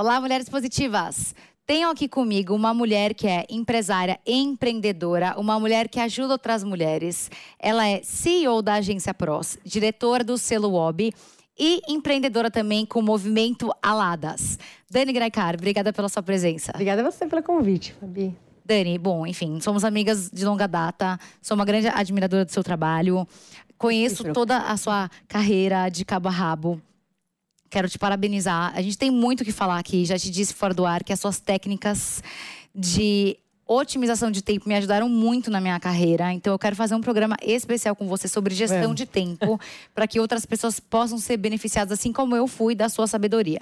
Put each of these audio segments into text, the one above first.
Olá, mulheres positivas! Tenho aqui comigo uma mulher que é empresária empreendedora, uma mulher que ajuda outras mulheres. Ela é CEO da agência Pros, diretora do selo WOB e empreendedora também com o movimento Aladas. Dani Graicar, obrigada pela sua presença. Obrigada a você pelo convite, Fabi. Dani, bom, enfim, somos amigas de longa data, sou uma grande admiradora do seu trabalho, conheço toda a sua carreira de cabo a rabo. Quero te parabenizar. A gente tem muito o que falar aqui. Já te disse fora do ar que as suas técnicas de otimização de tempo me ajudaram muito na minha carreira. Então eu quero fazer um programa especial com você sobre gestão É. de tempo, para que outras pessoas possam ser beneficiadas assim como eu fui da sua sabedoria.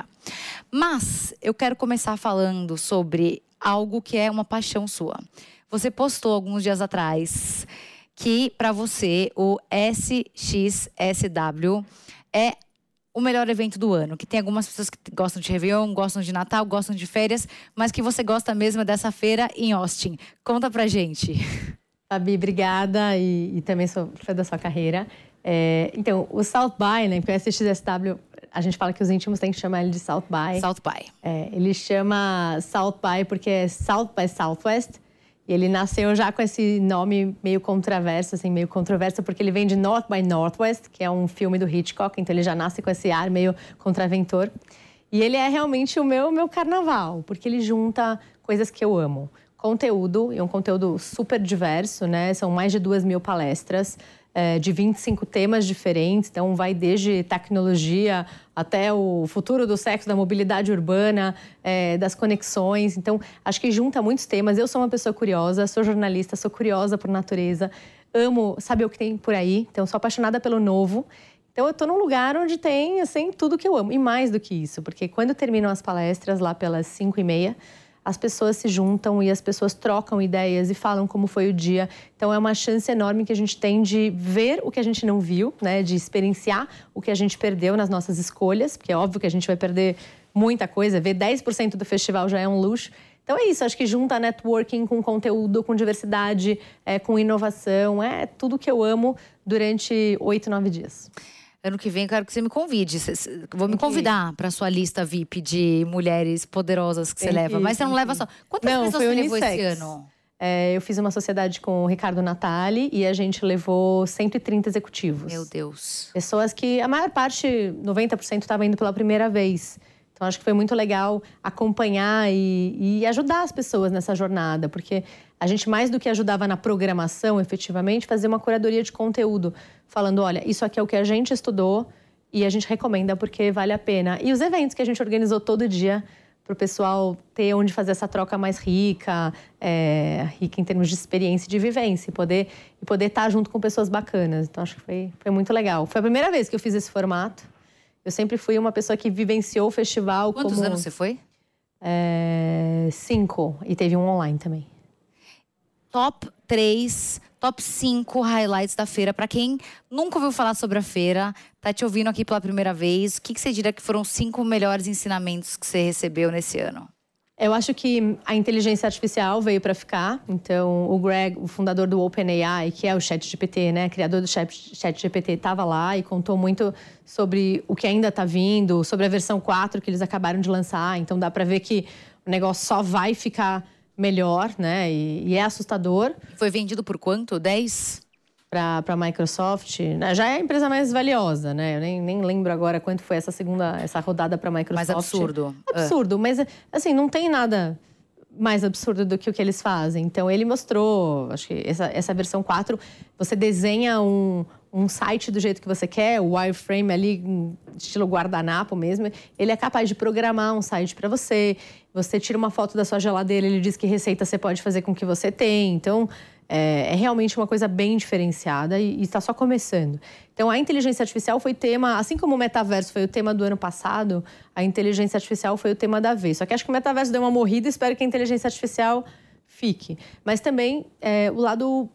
Mas eu quero começar falando sobre algo que é uma paixão sua. Você postou alguns dias atrás que para você o SXSW é o melhor evento do ano. Que tem algumas pessoas que gostam de Réveillon, gostam de Natal, gostam de férias, mas que você gosta mesmo é dessa feira em Austin. Conta pra gente. Fabi, obrigada e, e também sou fã da sua carreira. É, então, o South By, né, porque o SXSW, a gente fala que os íntimos têm que chamar ele de South By. South By. É, ele chama South By porque é South by Southwest. Ele nasceu já com esse nome meio controverso, assim, meio controverso, porque ele vem de North by Northwest, que é um filme do Hitchcock, então ele já nasce com esse ar meio contraventor. E ele é realmente o meu, meu carnaval, porque ele junta coisas que eu amo. Conteúdo, e é um conteúdo super diverso, né? São mais de duas mil palestras, de 25 temas diferentes. Então, vai desde tecnologia até o futuro do sexo, da mobilidade urbana, é, das conexões. Então, acho que junta muitos temas. Eu sou uma pessoa curiosa, sou jornalista, sou curiosa por natureza, amo saber o que tem por aí. Então, sou apaixonada pelo novo. Então, eu estou num lugar onde tem, assim, tudo que eu amo. E mais do que isso, porque quando terminam as palestras, lá pelas 5 e meia, as pessoas se juntam e as pessoas trocam ideias e falam como foi o dia. Então é uma chance enorme que a gente tem de ver o que a gente não viu, né, de experienciar o que a gente perdeu nas nossas escolhas, porque é óbvio que a gente vai perder muita coisa, ver 10% do festival já é um luxo. Então é isso, acho que junta networking com conteúdo, com diversidade, é, com inovação, é tudo que eu amo durante oito, nove dias. Ano que vem eu quero que você me convide. Vou me convidar para sua lista VIP de mulheres poderosas que você que leva. Mas você não leva só. Quantas Não, pessoas você levou esse ano? É, eu fiz uma sociedade com o Ricardo Natali e a gente levou 130 executivos. Meu Deus. Pessoas que a maior parte, 90%, estava indo pela primeira vez. Então acho que foi muito legal acompanhar e, e ajudar as pessoas nessa jornada, porque a gente mais do que ajudava na programação, efetivamente, fazia uma curadoria de conteúdo, falando, olha, isso aqui é o que a gente estudou e a gente recomenda porque vale a pena. E os eventos que a gente organizou todo dia para o pessoal ter onde fazer essa troca mais rica, é, rica em termos de experiência e de vivência, e poder poder estar junto com pessoas bacanas. Então acho que foi, foi muito legal. Foi a primeira vez que eu fiz esse formato. Eu sempre fui uma pessoa que vivenciou o festival Quantos como anos você foi? é, cinco e teve um online também. Top 3, top 5 highlights da feira. Para quem nunca ouviu falar sobre a feira, tá te ouvindo aqui pela primeira vez, o que, que você diria que foram os cinco melhores ensinamentos que você recebeu nesse ano? Eu acho que a inteligência artificial veio para ficar. Então, o Greg, o fundador do OpenAI, que é o ChatGPT, né, criador do Chat- ChatGPT, estava lá e contou muito sobre o que ainda está vindo, sobre a versão 4 que eles acabaram de lançar. Então, dá para ver que o negócio só vai ficar melhor, né? E, e é assustador Foi vendido por quanto? 10? Para a Microsoft. né? Já é a empresa mais valiosa, né? Eu nem, nem lembro agora quanto foi essa segunda, essa rodada para a Microsoft. Mais absurdo. É. Absurdo, mas assim, não tem nada mais absurdo do que o que eles fazem. Então ele mostrou, acho que essa, essa versão 4, você desenha um, um site do jeito que você quer, o wireframe ali, estilo guardanapo mesmo, ele é capaz de programar um site para você. Você tira uma foto da sua geladeira, ele diz que receita você pode fazer com o que você tem. Então, é, é realmente uma coisa bem diferenciada e está só começando. Então, a inteligência artificial foi tema, assim como o metaverso foi o tema do ano passado, a inteligência artificial foi o tema da vez. Só que acho que o metaverso deu uma morrida espero que a inteligência artificial fique. Mas também é, o lado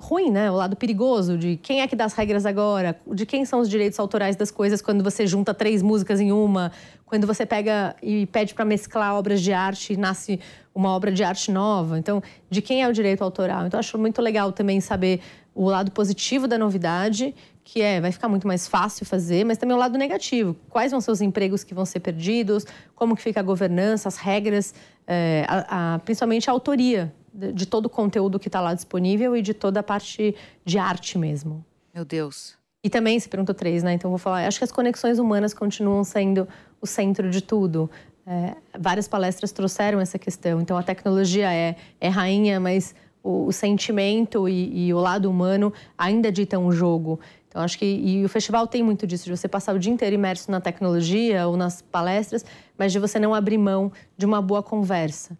ruim, né? O lado perigoso de quem é que dá as regras agora, de quem são os direitos autorais das coisas quando você junta três músicas em uma, quando você pega e pede para mesclar obras de arte e nasce uma obra de arte nova. Então, de quem é o direito autoral? Então, acho muito legal também saber o lado positivo da novidade, que é vai ficar muito mais fácil fazer, mas também o lado negativo. Quais vão ser os empregos que vão ser perdidos? Como que fica a governança, as regras, é, a, a, principalmente a autoria de todo o conteúdo que está lá disponível e de toda a parte de arte mesmo. Meu Deus. E também, se perguntou três, né? Então vou falar. Acho que as conexões humanas continuam sendo o centro de tudo. É, várias palestras trouxeram essa questão. Então a tecnologia é, é rainha, mas o, o sentimento e, e, o lado humano ainda ditam o jogo. Então acho que e o festival tem muito disso, de você passar o dia inteiro imerso na tecnologia ou nas palestras, mas de você não abrir mão de uma boa conversa.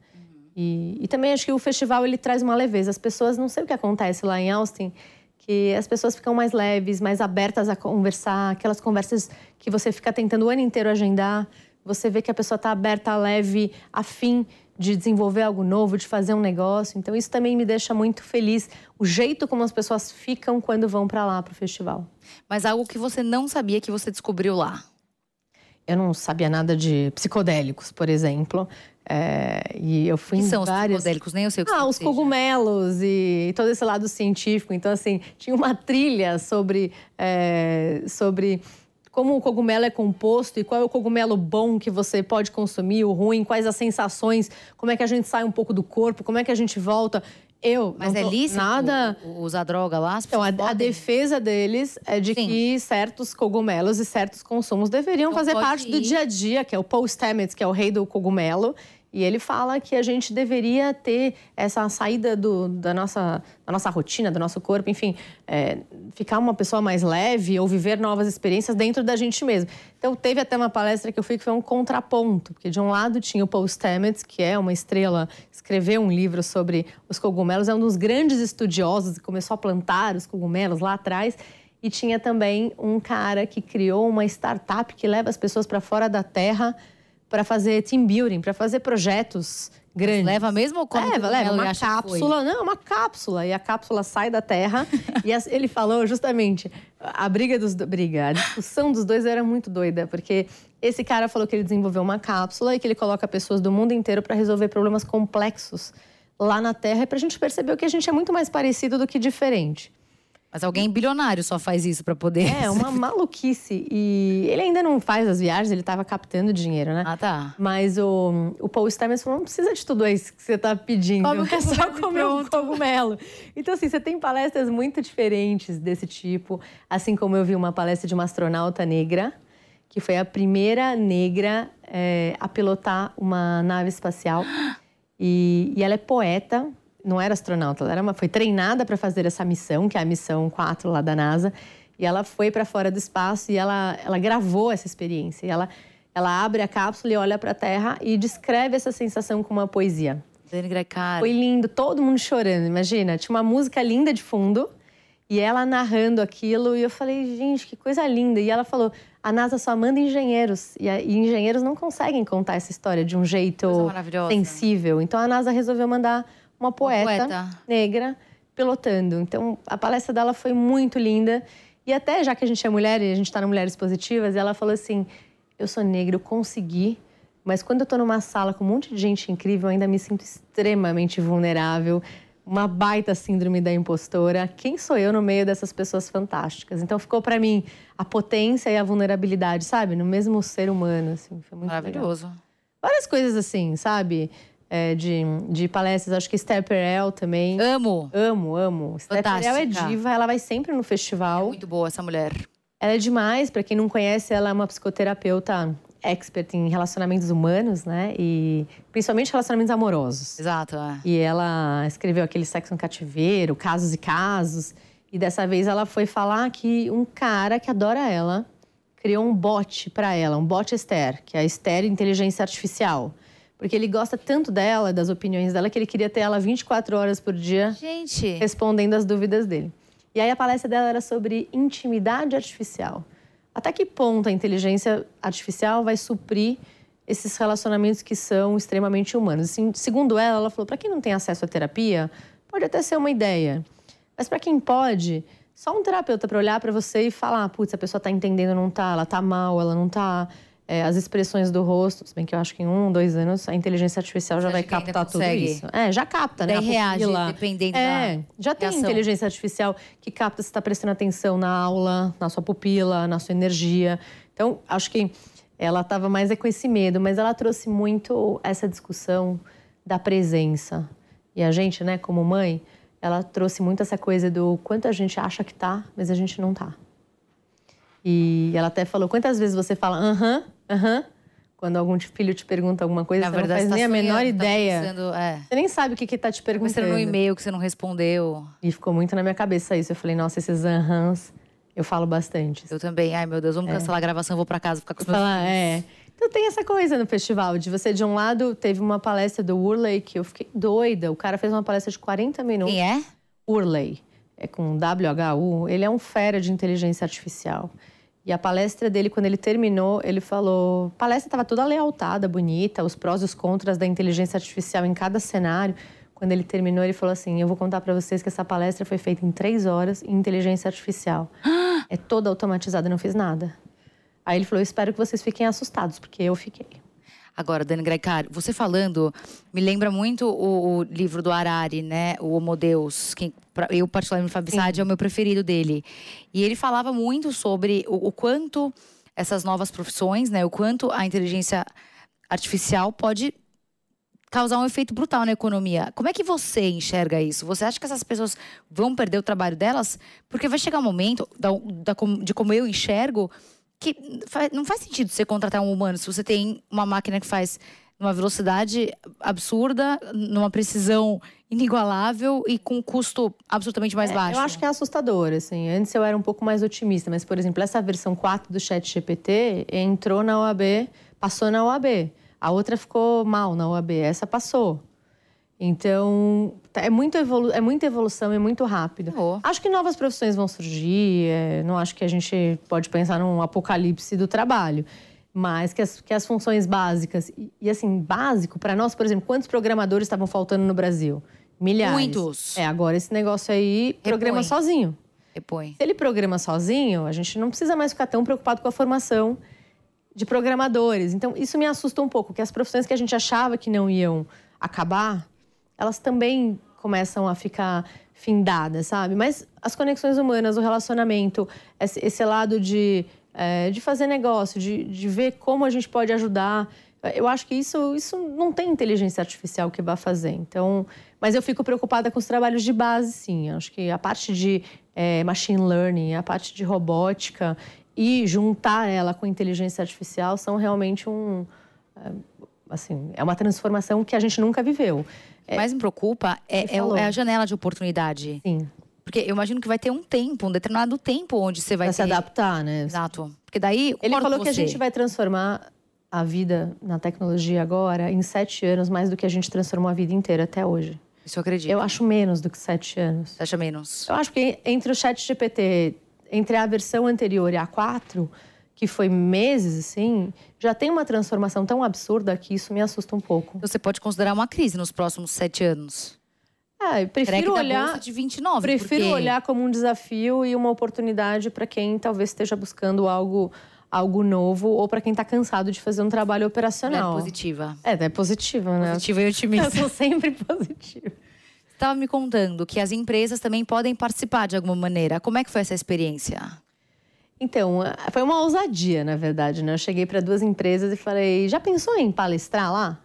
E, e, também acho que o festival ele traz uma leveza. As pessoas, não sei o que acontece lá em Austin, que as pessoas ficam mais leves, mais abertas a conversar, aquelas conversas que você fica tentando o ano inteiro agendar. Você vê que a pessoa está aberta, leve, afim de desenvolver algo novo, de fazer um negócio. Então isso também me deixa muito feliz, o jeito como as pessoas ficam quando vão para lá para o festival. Mas algo que você não sabia que você descobriu lá? Eu não sabia nada de psicodélicos, por exemplo. É, e eu fui que em são várias... os psicodélicos? Nem eu sei o que Ah, os seja. cogumelos e todo esse lado científico. Então, assim, tinha uma trilha sobre, é, sobre como o cogumelo é composto e qual é o cogumelo bom que você pode consumir, o ruim, quais as sensações, como é que a gente sai um pouco do corpo, como é que a gente volta. Eu Mas é lícito nada usar droga lá? Então, a, a, defesa deles é de Sim. que certos cogumelos e certos consumos deveriam então, fazer parte ir. do dia a dia, que é o Paul Stamets, que é o rei do cogumelo. E ele fala que a gente deveria ter essa saída do, da, nossa, da nossa rotina, do nosso corpo, enfim, é, ficar uma pessoa mais leve ou viver novas experiências dentro da gente mesmo. Então, teve até uma palestra que eu fui que foi um contraponto, porque de um lado tinha o Paul Stamets, que é uma estrela, escreveu um livro sobre os cogumelos, é um dos grandes estudiosos, começou a plantar os cogumelos lá atrás. E tinha também um cara que criou uma startup que leva as pessoas para fora da Terra para fazer team building, para fazer projetos grandes. Leva mesmo ou como Leva, leva. Uma cápsula. Não, uma cápsula. E a cápsula sai da Terra. e ele falou justamente, a briga dos... Briga, a discussão dos dois era muito doida, porque esse cara falou que ele desenvolveu uma cápsula e que ele coloca pessoas do mundo inteiro para resolver problemas complexos lá na Terra. E para a gente perceber que a gente é muito mais parecido do que diferente. Mas alguém bilionário só faz isso para poder. É, uma maluquice. E ele ainda não faz as viagens, ele estava captando dinheiro, né? Ah, tá. Mas o, o Paul Stamets falou: não precisa de tudo isso que você está pedindo. Como é só comer um cogumelo. Então, assim, você tem palestras muito diferentes desse tipo. Assim como eu vi uma palestra de uma astronauta negra, que foi a primeira negra é, a pilotar uma nave espacial. E, e ela é poeta, não era astronauta, ela era uma, foi treinada para fazer essa missão, que é a missão 4 lá da NASA. E ela foi para fora do espaço e ela, ela gravou essa experiência. E ela, ela abre a cápsula e olha para a Terra e descreve essa sensação com uma poesia. Foi lindo, todo mundo chorando, imagina. Tinha uma música linda de fundo e ela narrando aquilo. E eu falei, gente, que coisa linda. E ela falou: a NASA só manda engenheiros. E, a, e engenheiros não conseguem contar essa história de um jeito sensível. Então a NASA resolveu mandar uma poeta, uma poeta, negra pilotando. Então, a palestra dela foi muito linda. E até já que a gente é mulher e a gente está no Mulheres Positivas, ela falou assim: eu sou negra, eu consegui, mas quando eu estou numa sala com um monte de gente incrível, eu ainda me sinto extremamente vulnerável. Uma baita síndrome da impostora. Quem sou eu no meio dessas pessoas fantásticas? Então ficou para mim a potência e a vulnerabilidade, sabe? No mesmo ser humano, assim. Foi muito Maravilhoso. Legal. Várias coisas assim, sabe? É, de, de palestras. Acho que Esther Perel também. Amo. Amo, amo. Esther Perel é diva, ela vai sempre no festival. É muito boa essa mulher. Ela é demais, para quem não conhece, ela é uma psicoterapeuta expert em relacionamentos humanos, né? E principalmente relacionamentos amorosos. Exato, é. E ela escreveu aquele Sexo no Cativeiro, Casos e Casos. E dessa vez ela foi falar que um cara que adora ela criou um bot para ela, um bot Esther, que é a Esther Inteligência Artificial. Porque ele gosta tanto dela, das opiniões dela, que ele queria ter ela 24 horas por dia Gente, respondendo as dúvidas dele. E aí a palestra dela era sobre intimidade artificial. Até que ponto a inteligência artificial vai suprir esses relacionamentos que são extremamente humanos? Assim, segundo ela, ela falou: para quem não tem acesso à terapia, pode até ser uma ideia. Mas para quem pode, só um terapeuta para olhar para você e falar: putz, a pessoa está entendendo ou não está, ela está mal, ela não está. É, as expressões do rosto, se bem que eu acho que em um, dois anos a inteligência artificial já vai captar tudo isso. É, já capta, né? Daí reage, dependendo é, da já tem reação. inteligência artificial que capta se está prestando atenção na aula, na sua pupila, na sua energia. Então, acho que ela estava mais é com esse medo, mas ela trouxe muito essa discussão da presença. E a gente, né, como mãe, ela trouxe muito essa coisa do quanto a gente acha que tá, mas a gente não tá. E ela até falou: quantas vezes você fala aham, aham, quando algum filho te pergunta alguma coisa, na você verdade, não faz tá nem a menor sonhando, tá ideia. pensando, é. Você nem sabe o que que tá te perguntando. Pensando no e-mail que você não respondeu. E ficou muito na minha cabeça isso. Eu falei, nossa, esses ahãs, eu falo bastante. Eu também. Ai, meu Deus, vamos cancelar a gravação, vou pra casa ficar com os meus Falar, é. Então tem essa coisa no festival, de você, de um lado, teve uma palestra do Urley, que eu fiquei doida. O cara fez uma palestra de 40 minutos. Quem é? Urley, é com W-H-U, ele é um fera de inteligência artificial. E a palestra dele, quando ele terminou, ele falou: a palestra estava toda lealtada, bonita, os prós e os contras da inteligência artificial em cada cenário. Quando ele terminou, ele falou assim: Eu vou contar para vocês que essa palestra foi feita em três horas em inteligência artificial. é toda automatizada, não fiz nada. Aí ele falou: espero que vocês fiquem assustados, porque eu fiquei. Agora, Dani Grecar, você falando, me lembra muito o, o livro do Harari, né? O Homo Deus. Que, eu, particularmente, Fabi Sade, é o meu preferido dele. E ele falava muito sobre o, o quanto essas novas profissões, né? O quanto a inteligência artificial pode causar um efeito brutal na economia. Como é que você enxerga isso? Você acha que essas pessoas vão perder o trabalho delas? Porque vai chegar um momento, da, da de como eu enxergo, que não faz sentido você contratar um humano se você tem uma máquina que faz numa velocidade absurda, numa precisão inigualável e com um custo absolutamente mais É, baixo. Eu acho que é assustador, assim. Antes eu era um pouco mais otimista, mas, por exemplo, essa versão 4 do Chat GPT entrou na OAB, passou na OAB. A outra ficou mal na OAB, essa passou. Então, tá- é, muito evolu é muita evolução, é muito rápido. Oh. Acho que novas profissões vão surgir, é, não acho que a gente pode pensar num apocalipse do trabalho. Mas que as, que as funções básicas, e, e, assim, básico, para nós, por exemplo, quantos programadores estavam faltando no Brasil? Milhares. Muitos. É, agora esse negócio aí programa Repõe. sozinho. Repõe. Se ele programa sozinho, a gente não precisa mais ficar tão preocupado com a formação de programadores. Então, isso me assusta um pouco, que as profissões que a gente achava que não iam acabar, elas também começam a ficar findadas, sabe? Mas as conexões humanas, o relacionamento, esse, lado de, eh, de fazer negócio, de, de ver como a gente pode ajudar, eu acho que isso, isso não tem inteligência artificial que vai fazer. Então, mas eu fico preocupada com os trabalhos de base, sim. Eu acho que a parte de eh, machine learning, a parte de robótica e juntar ela com inteligência artificial são realmente um, eh, assim, é uma transformação que a gente nunca viveu. O que mais me preocupa é, é é a janela de oportunidade. Sim, Porque eu imagino que vai ter um tempo, um determinado tempo onde você vai vai se ter- adaptar, né? Exato. Porque daí. Ele falou que a gente vai transformar a vida na tecnologia agora em sete anos, mais do que a gente transformou a vida inteira até hoje. Isso eu acredito. Eu acho menos do que sete anos. Você acha menos? Eu acho que entre o chat GPT, entre a versão anterior e a 4, que foi meses, assim, já tem uma transformação tão absurda que isso me assusta um pouco. Você pode considerar uma crise nos próximos sete anos. É, eu prefiro olhar, de 29. prefiro porque olhar como um desafio e uma oportunidade para quem talvez esteja buscando algo, algo novo ou para quem está cansado de fazer um trabalho operacional. positiva. É, é positiva, né? Positiva e Eu otimista. sou sempre positiva. Você estava me contando que as empresas também podem participar de alguma maneira. Como é que foi essa experiência? Então, foi uma ousadia, na verdade, né? Eu cheguei para duas empresas e falei: já pensou em palestrar lá?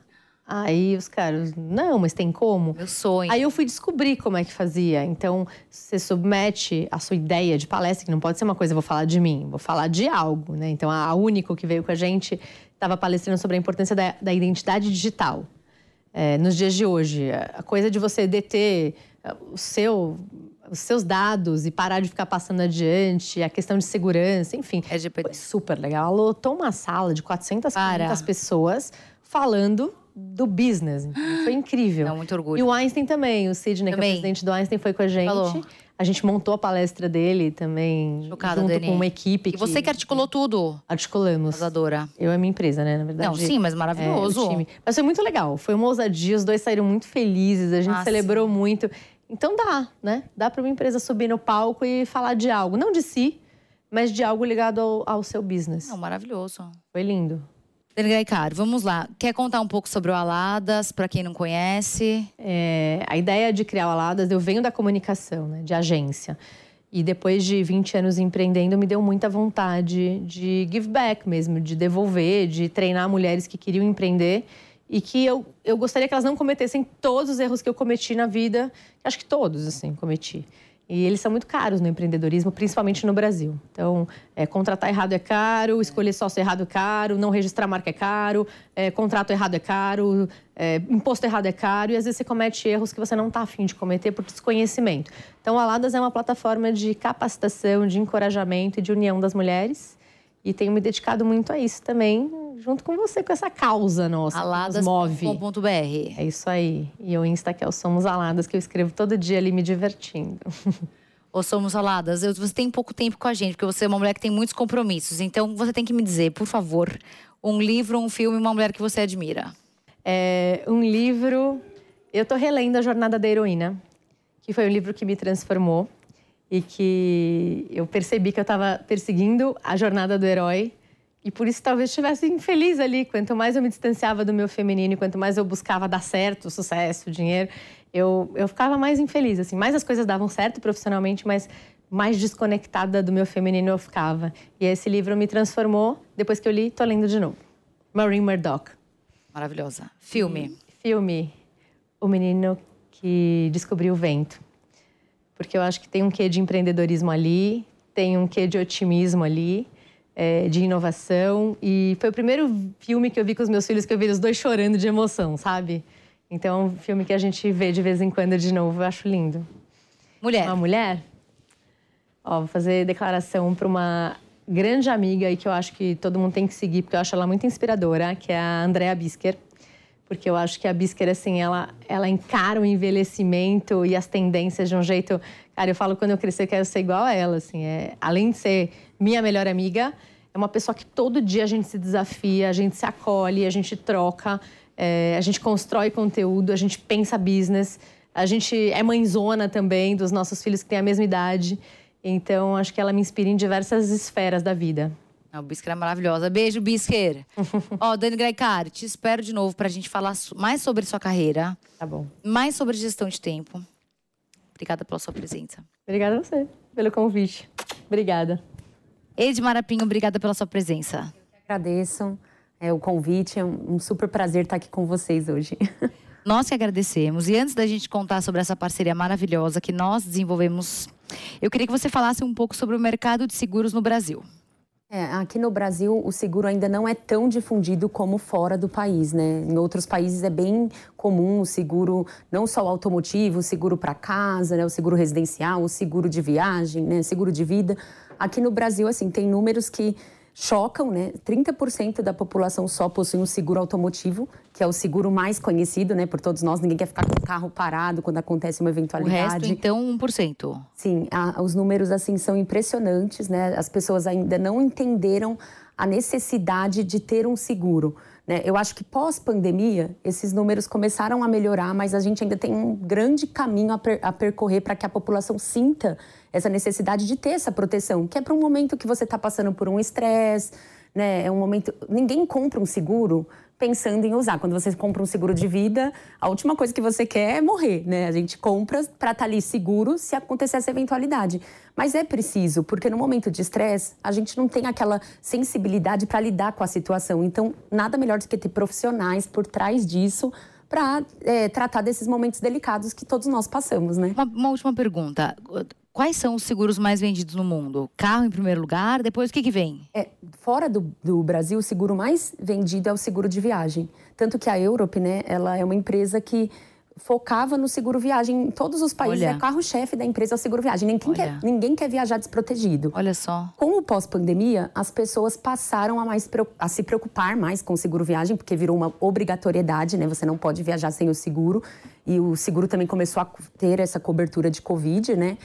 Aí os caras, não, mas tem como? Meu sonho. Aí eu fui descobrir como é que fazia. Então, você submete a sua ideia de palestra, que não pode ser uma coisa, vou falar de mim, vou falar de algo, né? Então, a Único que veio com a gente estava palestrando sobre a importância da, da identidade digital. É, nos dias de hoje, a coisa de você deter é, o seu os seus dados e parar de ficar passando adiante, a questão de segurança, enfim. LGBT. Foi super legal. Ela lotou uma sala de 400, Para. 500 pessoas falando do business. entendeu? Foi incrível. Dá muito orgulho. E o Einstein também, o Sidney, que é o presidente do Einstein, foi com a gente. Falou. A gente montou a palestra dele também, Chocada, junto Dani. com uma equipe. E você que articulou tudo, articulamos. Eu e a minha empresa, né, na verdade. Não, sim, mas É, maravilhoso. time. Mas foi muito legal. Foi uma ousadia, os dois saíram muito felizes, a gente Ah, celebrou muito. Então dá, né? Dá para uma empresa subir no palco e falar de algo, não de si, mas de algo ligado ao, ao seu business. Não, maravilhoso. Foi lindo. Dani Gaicaro, vamos lá. Quer contar um pouco sobre o Aladas, para quem não conhece? É, a ideia de criar o Aladas, eu venho da comunicação, né, de agência. E depois de 20 anos empreendendo, me deu muita vontade de give back mesmo, de devolver, de treinar mulheres que queriam empreender e que eu, eu gostaria que elas não cometessem todos os erros que eu cometi na vida. Acho que todos, assim, cometi. E eles são muito caros no empreendedorismo, principalmente no Brasil. Então, é, contratar errado é caro, escolher sócio errado é caro, não registrar marca é caro, é, contrato errado é caro, é, imposto errado é caro, e às vezes você comete erros que você não está afim de cometer por desconhecimento. Então, a Aladas é uma plataforma de capacitação, de encorajamento e de união das mulheres. E tenho me dedicado muito a isso também, junto com você, com essa causa nossa. Aladas.com.br. É isso aí. E o Insta que é o Somos Aladas, que eu escrevo todo dia ali me divertindo. Ou somos aladas? Eu- Você tem pouco tempo com a gente, porque você é uma mulher que tem muitos compromissos. Então você tem que me dizer, por favor, um livro, um filme, uma mulher que você admira. É um livro. Eu tô relendo A Jornada da Heroína, que foi um livro que me transformou e que eu percebi que eu estava perseguindo a jornada do herói. E por isso talvez estivesse infeliz ali. Quanto mais eu me distanciava do meu feminino, quanto mais eu buscava dar certo, sucesso, dinheiro, eu, eu ficava mais infeliz. Assim, mais as coisas davam certo profissionalmente, mas mais desconectada do meu feminino eu ficava. E esse livro me transformou. Depois que eu li, tô lendo de novo. Maureen Murdoch. Maravilhosa. Filme. Filme O Menino que Descobriu o Vento. Porque eu acho que tem um quê de empreendedorismo ali, tem um quê de otimismo ali, é, de inovação. E foi o primeiro filme que eu vi com os meus filhos que eu vi os dois chorando de emoção, sabe? Então, é um filme que a gente vê de vez em quando de novo, eu acho lindo. Mulher. Uma mulher? Ó, vou fazer declaração para uma grande amiga e que eu acho que todo mundo tem que seguir, porque eu acho ela muito inspiradora, que é a Andrea Bisker. Porque eu acho que a Bisker, assim, ela, ela encara o envelhecimento e as tendências de um jeito... Cara, eu falo, quando eu crescer, eu quero ser igual a ela, assim. É, além de ser minha melhor amiga, é uma pessoa que todo dia a gente se desafia, a gente se acolhe, a gente troca, é, a gente constrói conteúdo, a gente pensa business. A gente é mãezona também dos nossos filhos que têm a mesma idade. Então, acho que ela me inspira em diversas esferas da vida. A Bisker é maravilhosa. Beijo, Bisker. Ó, Dani Graicari, te espero de novo pra gente falar mais sobre sua carreira, Tá bom. mais sobre gestão de tempo. Obrigada pela sua presença. Obrigada a você pelo convite. Obrigada. Ed Marapinho, obrigada pela sua presença. Agradeço é, o convite, é um um super prazer estar aqui com vocês hoje. Nós que agradecemos. E antes da gente contar sobre essa parceria maravilhosa que nós desenvolvemos, eu queria que você falasse um pouco sobre o mercado de seguros no Brasil. É, aqui no Brasil, o seguro ainda não é tão difundido como fora do país, né? Em outros países é bem comum o seguro, não só o automotivo, o seguro para casa, né? o seguro residencial, o seguro de viagem, né? seguro de vida. Aqui no Brasil, assim, tem números que chocam, né? 30% da população só possui um seguro automotivo, que é o seguro mais conhecido, né, por todos nós. Ninguém quer ficar com o carro parado quando acontece uma O eventualidade. resto, então, 1%. Sim, a- os números assim são impressionantes, né? As pessoas ainda não entenderam a necessidade de ter um seguro. Né? Eu acho que pós-pandemia, esses números começaram a melhorar, mas a gente ainda tem um grande caminho a, per- a percorrer para que a população sinta essa necessidade de ter essa proteção, que é para um momento que você está passando por um estresse, né? É um momento. Ninguém compra um seguro pensando em usar. Quando você compra um seguro de vida, a última coisa que você quer é morrer, né? A gente compra para estar ali seguro se acontecer essa eventualidade. Mas é preciso, porque no momento de estresse, a gente não tem aquela sensibilidade para lidar com a situação. Então, nada melhor do que ter profissionais por trás disso para tratar desses momentos delicados que todos nós passamos, né? Uma, uma última pergunta. Quais são os seguros mais vendidos no mundo? Carro em primeiro lugar, depois o que, que vem? É, fora do, do Brasil, o seguro mais vendido é o seguro de viagem. Tanto que a Europe, né, ela é uma empresa que focava no seguro viagem em todos os países. Olha. É carro-chefe da empresa é o seguro viagem. Ninguém quer, ninguém quer viajar desprotegido. Olha só. Com o pós-pandemia, as pessoas passaram a, mais, a se preocupar mais com o seguro viagem, porque virou uma obrigatoriedade, né? Você não pode viajar sem o seguro. E o seguro também começou a ter essa cobertura de Covid, né?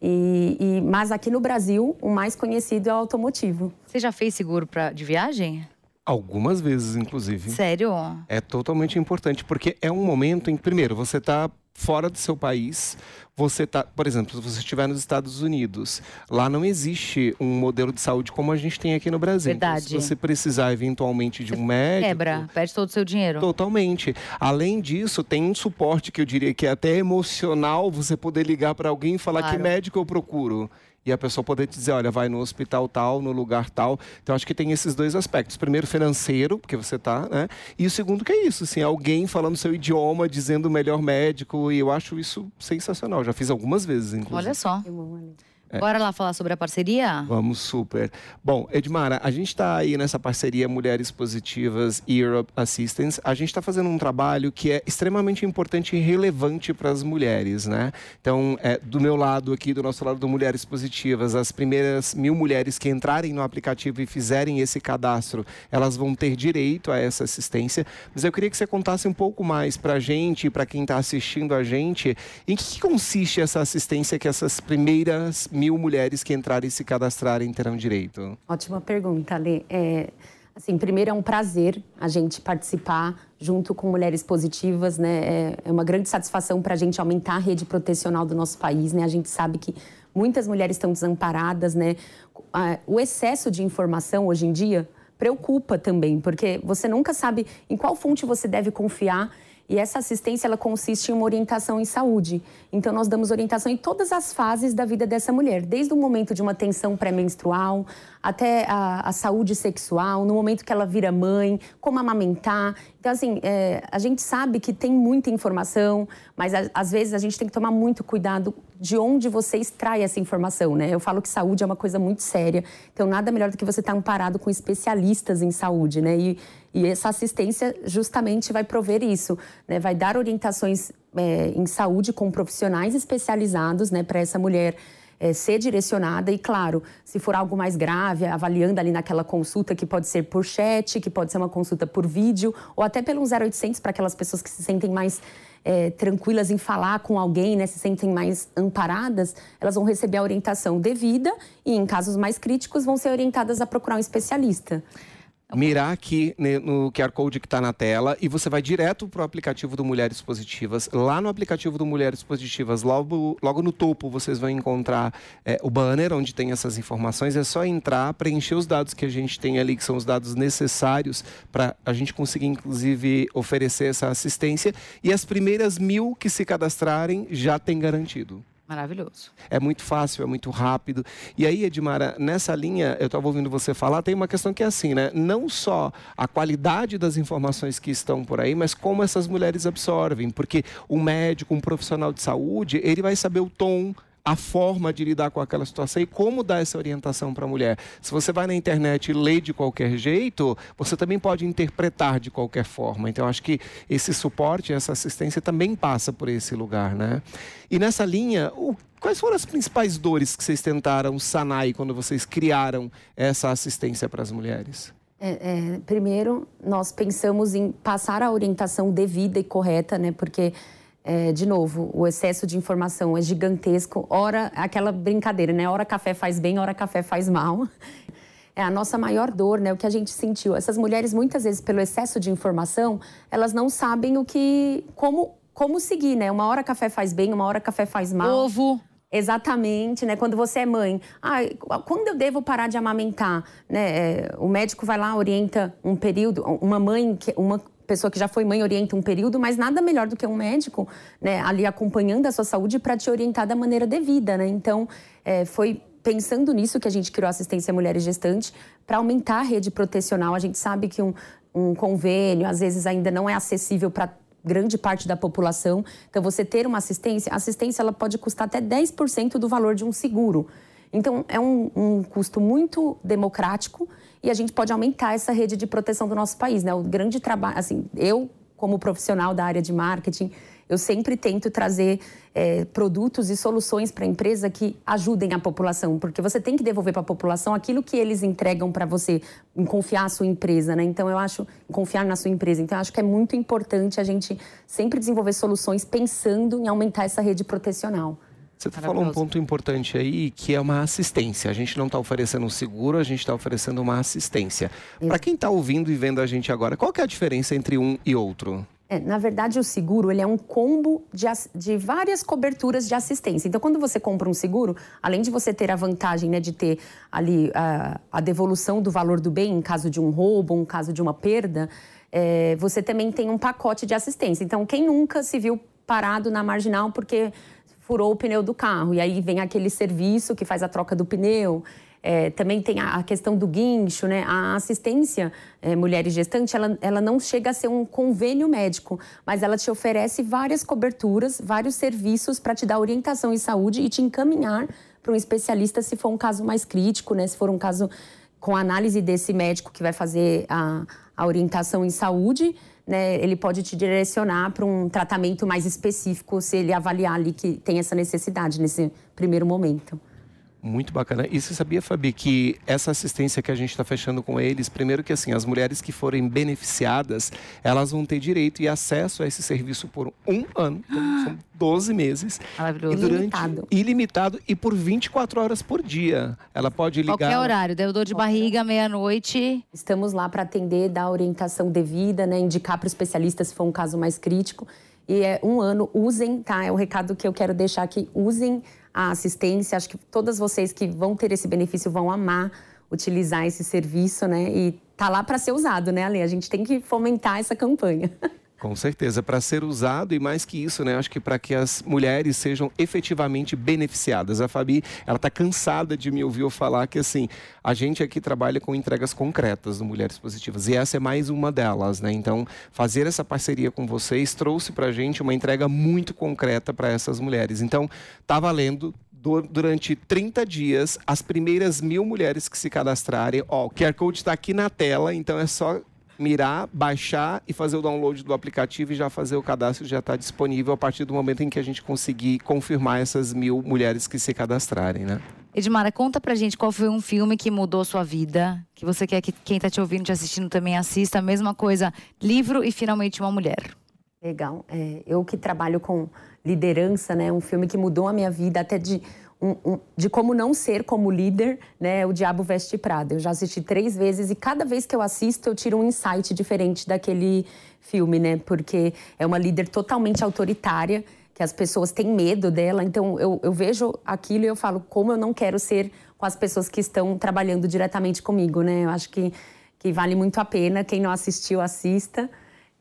E, e- mas aqui no Brasil, o mais conhecido é o automotivo. Você já fez seguro pra, de viagem? Algumas vezes, inclusive. Sério? É totalmente importante, porque é um momento em que, primeiro, você está fora do seu país, você tá, por exemplo, se você estiver nos Estados Unidos, lá não existe um modelo de saúde como a gente tem aqui no Brasil. Então, Verdade. se você precisar eventualmente de um médico, Quebra, perde todo o seu dinheiro. Totalmente. Além disso, tem um suporte que eu diria que é até emocional você poder ligar para alguém e falar Claro. que médico eu procuro. E a pessoa poder te dizer, olha, vai no hospital tal, no lugar tal. Então, acho que tem esses dois aspectos. Primeiro, financeiro, porque você tá, né? E o segundo que é isso, assim, alguém falando seu idioma, dizendo o melhor médico. E eu acho isso sensacional. Já fiz algumas vezes, inclusive. Olha só. Que bom, Ale. Bora lá falar sobre a parceria? Vamos super. Bom, Edmara, a gente está aí nessa parceria Mulheres Positivas Europe Assistance. A gente está fazendo um trabalho que é extremamente importante e relevante para as mulheres, né? Então, é, do meu lado aqui, do nosso lado do Mulheres Positivas, as primeiras mil mulheres que entrarem no aplicativo e fizerem esse cadastro, elas vão ter direito a essa assistência. Mas eu queria que você contasse um pouco mais para a gente para quem está assistindo a gente, em que consiste essa assistência que essas primeiras mil mulheres que entrarem e se cadastrarem terão direito? Ótima pergunta, Ale. É, assim, primeiro é um prazer a gente participar junto com Mulheres Positivas, né? É, é uma grande satisfação para a gente aumentar a rede protecional do nosso país, né? A gente sabe que muitas mulheres estão desamparadas, né? O excesso de informação hoje em dia preocupa também, porque você nunca sabe em qual fonte você deve confiar e essa assistência ela consiste em uma orientação em saúde. Então nós damos orientação em todas as fases da vida dessa mulher, desde o momento de uma tensão pré-menstrual até a, a saúde sexual, no momento que ela vira mãe, como amamentar. Então assim, é, a gente sabe que tem muita informação, mas a- às vezes a gente tem que tomar muito cuidado de onde você extrai essa informação, né? Eu falo que saúde é uma coisa muito séria, então nada melhor do que você estar amparado com especialistas em saúde, né? E, e essa assistência justamente vai prover isso, né? Vai dar orientações é, em saúde com profissionais especializados, né? Para essa mulher é, ser direcionada e, claro, se for algo mais grave, avaliando ali naquela consulta que pode ser por chat, que pode ser uma consulta por vídeo, ou até pelo 0800 para aquelas pessoas que se sentem mais é, tranquilas em falar com alguém, né, se sentem mais amparadas, elas vão receber a orientação devida e, em casos mais críticos, vão ser orientadas a procurar um especialista. Mirar aqui no QR Code que está na tela e você vai direto para o aplicativo do Mulheres Positivas. Lá no aplicativo do Mulheres Positivas, logo, logo no topo, vocês vão encontrar é, o banner onde tem essas informações. É só entrar, preencher os dados que a gente tem ali, que são os dados necessários para a gente conseguir, inclusive, oferecer essa assistência. E as primeiras mil que se cadastrarem já tem garantido. Maravilhoso. É muito fácil, é muito rápido. E aí, Edmara, nessa linha, eu estava ouvindo você falar, tem uma questão que é assim, né? Não só a qualidade das informações que estão por aí, mas como essas mulheres absorvem. Porque um médico, um profissional de saúde, ele vai saber o tom a forma de lidar com aquela situação e como dar essa orientação para a mulher. Se você vai na internet e lê de qualquer jeito, você também pode interpretar de qualquer forma. Então, acho que esse suporte, essa assistência também passa por esse lugar, né? E nessa linha, o Quais foram as principais dores que vocês tentaram sanar quando vocês criaram essa assistência para as mulheres? É, é, primeiro, nós pensamos em passar a orientação devida e correta, né? Porque, é, de novo, o excesso de informação é gigantesco. Ora, aquela brincadeira, né? Hora café faz bem, hora café faz mal. É a nossa maior dor, né? O que a gente sentiu. Essas mulheres, muitas vezes, pelo excesso de informação, elas não sabem o que. como, como seguir, né? Uma hora café faz bem, uma hora café faz mal. Ovo. Exatamente, né? Quando você é mãe, ah, quando eu devo parar de amamentar, né? É, o médico vai lá orienta um período, uma mãe, que- uma pessoa que já foi mãe orienta um período, mas nada melhor do que um médico, né? Ali acompanhando a sua saúde para te orientar da maneira devida, né? Então, é, foi pensando nisso que a gente criou a assistência à mulheres gestantes para aumentar a rede protecional. A gente sabe que um, um convênio às vezes ainda não é acessível para grande parte da população. Então, você ter uma assistência, a assistência ela pode custar até 10% do valor de um seguro. Então, é um, um custo muito democrático e a gente pode aumentar essa rede de proteção do nosso país. Né? O grande trabalho, assim, eu, como profissional da área de marketing, eu sempre tento trazer é, produtos e soluções para a empresa que ajudem a população, porque você tem que devolver para a população aquilo que eles entregam para você, em confiar na sua empresa, né? Então eu acho confiar na sua empresa. Então eu acho que é muito importante a gente sempre desenvolver soluções pensando em aumentar essa rede protecional. Você falou um ponto importante aí, que é uma assistência. A gente não está oferecendo um seguro, a gente está oferecendo uma assistência. Para quem está ouvindo e vendo a gente agora, qual que é a diferença entre um e outro? É, na verdade, o seguro ele é um combo de, de, várias coberturas de assistência. Então, quando você compra um seguro, além de você ter a vantagem né, de ter ali a, a devolução do valor do bem em caso de um roubo, em caso de uma perda, é, você também tem um pacote de assistência. Então, quem nunca se viu parado na marginal porque furou o pneu do carro. E aí vem aquele serviço que faz a troca do pneu. É, também tem a, questão do guincho, né? A assistência é, mulheres gestantes, ela, ela não chega a ser um convênio médico, mas ela te oferece várias coberturas, vários serviços para te dar orientação em saúde e te encaminhar para um especialista se for um caso mais crítico, né? Se for um caso com análise desse médico que vai fazer a, a orientação em saúde, né, ele pode te direcionar para um tratamento mais específico se ele avaliar ali que tem essa necessidade nesse primeiro momento. Muito bacana. E você sabia, Fabi, que essa assistência que a gente está fechando com eles, primeiro que assim, as mulheres que forem beneficiadas, elas vão ter direito e acesso a esse serviço por um ano, então são 12 meses. Maravilhoso. E durante, ilimitado. Ilimitado e por 24 horas por dia. Ela pode ligar. Qualquer horário, deu dor de barriga, meia-noite. Estamos lá para atender, dar orientação devida, né? Indicar para o especialista se for um caso mais crítico. E é um ano, usem, tá? É o recado que eu quero deixar aqui. Usem a assistência. Acho que todas vocês que vão ter esse benefício vão amar utilizar esse serviço, né? E tá lá para ser usado, né, Ale? A gente tem que fomentar essa campanha. Com certeza, para ser usado e mais que isso, né? Acho que para que as mulheres sejam efetivamente beneficiadas. A Fabi, ela está cansada de me ouvir falar que assim, a gente aqui trabalha com entregas concretas do Mulheres Positivas e essa é mais uma delas, né? Então, fazer essa parceria com vocês trouxe para a gente uma entrega muito concreta para essas mulheres. Então, tá valendo durante 30 dias, as primeiras mil mulheres que se cadastrarem, ó, o QR Code está aqui na tela, então é só mirar, baixar e fazer o download do aplicativo e já fazer o cadastro já está disponível a partir do momento em que a gente conseguir confirmar essas mil mulheres que se cadastrarem, né? Edmara, conta pra gente qual foi um filme que mudou sua vida, que você quer que quem está te ouvindo, te assistindo também assista. A mesma coisa, livro e finalmente uma mulher. Legal. É, eu que trabalho com liderança, né? Um filme que mudou a minha vida até de um, um, de como não ser como líder, né? O Diabo Veste Prada. Eu já assisti três vezes e cada vez que eu assisto eu tiro um insight diferente daquele filme, né? Porque é uma líder totalmente autoritária, que as pessoas têm medo dela. Então eu, eu vejo aquilo e eu falo como eu não quero ser com as pessoas que estão trabalhando diretamente comigo, né? Eu acho que, que vale muito a pena. Quem não assistiu, assista.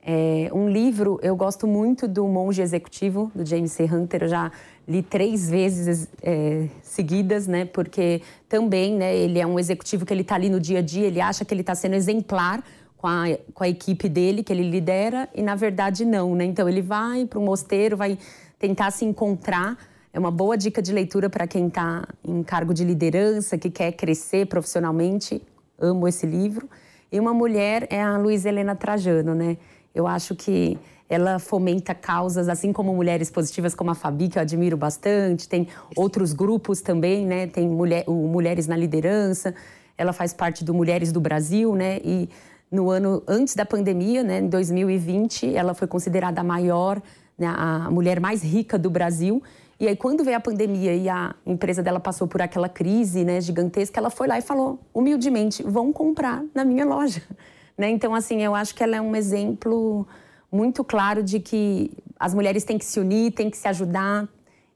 É, um livro, eu gosto muito do Monge Executivo, do James C. Hunter. Eu já li três vezes é, seguidas, né? Porque também, né? Ele é um executivo que ele está ali no dia a dia, ele acha que ele está sendo exemplar com a, com a equipe dele, que ele lidera, e na verdade não, né? Então ele vai para um mosteiro, vai tentar se encontrar. É uma boa dica de leitura para quem está em cargo de liderança, que quer crescer profissionalmente. Amo esse livro. E uma mulher é a Luiz Helena Trajano, né? Eu acho que ela fomenta causas, assim como mulheres positivas, como a Fabi, que eu admiro bastante. Tem outros grupos também, né? Tem mulher, o Mulheres na Liderança. Ela faz parte do Mulheres do Brasil, né? E no ano antes da pandemia, né, em 2020, ela foi considerada a maior, né, a mulher mais rica do Brasil. E aí, quando veio a pandemia e a empresa dela passou por aquela crise né, gigantesca, ela foi lá e falou humildemente: vão comprar na minha loja. Né? Então, assim, eu acho que ela é um exemplo muito claro de que as mulheres têm que se unir, têm que se ajudar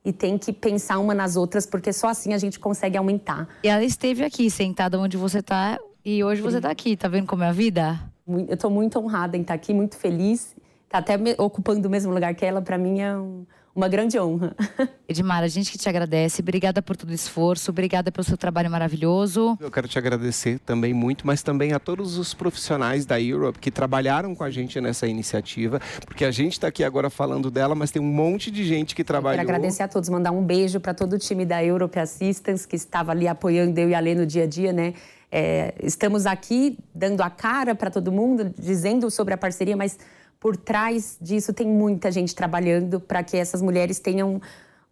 e têm que pensar uma nas outras, porque só assim a gente consegue aumentar. E ela esteve aqui, sentada onde você está, e hoje você está aqui. Tá vendo como é a vida? Eu estou muito honrada em estar aqui, muito feliz. Tá até ocupando o mesmo lugar que ela, para mim é um uma grande honra. Edmara, a gente que te agradece. Obrigada por todo o esforço, obrigada pelo seu trabalho maravilhoso. Eu quero te agradecer também muito, mas também a todos os profissionais da Europe que trabalharam com a gente nessa iniciativa, porque a gente está aqui agora falando dela, mas tem um monte de gente que trabalhou. Eu quero agradecer a todos, mandar um beijo para todo o time da Europe Assistance que estava ali apoiando eu e a Lê no dia a dia, né? É, estamos aqui dando a cara para todo mundo, dizendo sobre a parceria, mas por trás disso tem muita gente trabalhando para que essas mulheres tenham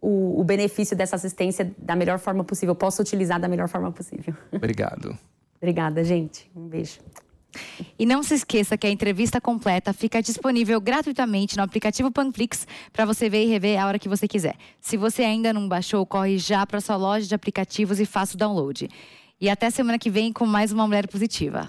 o, o, benefício dessa assistência da melhor forma possível, possa utilizar da melhor forma possível. Obrigado. Obrigada, gente. Um beijo. E não se esqueça que a entrevista completa fica disponível gratuitamente no aplicativo Panflix para você ver e rever a hora que você quiser. Se você ainda não baixou, corre já para sua loja de aplicativos e faça o download. E até semana que vem com mais uma Mulher Positiva.